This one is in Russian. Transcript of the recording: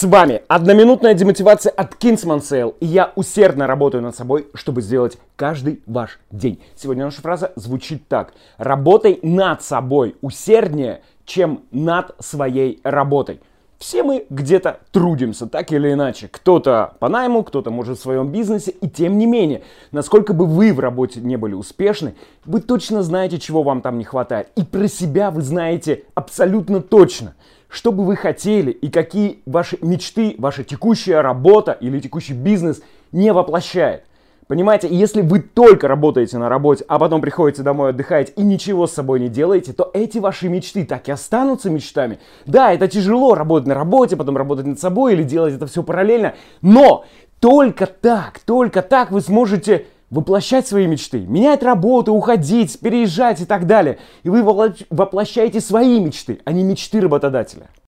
С вами одноминутная демотивация от Kingsman Sale, и я усердно работаю над собой, чтобы сделать каждый ваш день. Сегодня наша фраза звучит так. Работай над собой усерднее, чем над своей работой. Все мы где-то трудимся, так или иначе. Кто-то по найму, кто-то может в своем бизнесе. И тем не менее, насколько бы вы в работе не были успешны, вы точно знаете, чего вам там не хватает. И про себя вы знаете абсолютно точно что бы вы хотели и какие ваши мечты, ваша текущая работа или текущий бизнес не воплощает. Понимаете, если вы только работаете на работе, а потом приходите домой отдыхаете и ничего с собой не делаете, то эти ваши мечты так и останутся мечтами. Да, это тяжело работать на работе, потом работать над собой или делать это все параллельно, но только так, только так вы сможете воплощать свои мечты, менять работу, уходить, переезжать и так далее. И вы воплощаете свои мечты, а не мечты работодателя.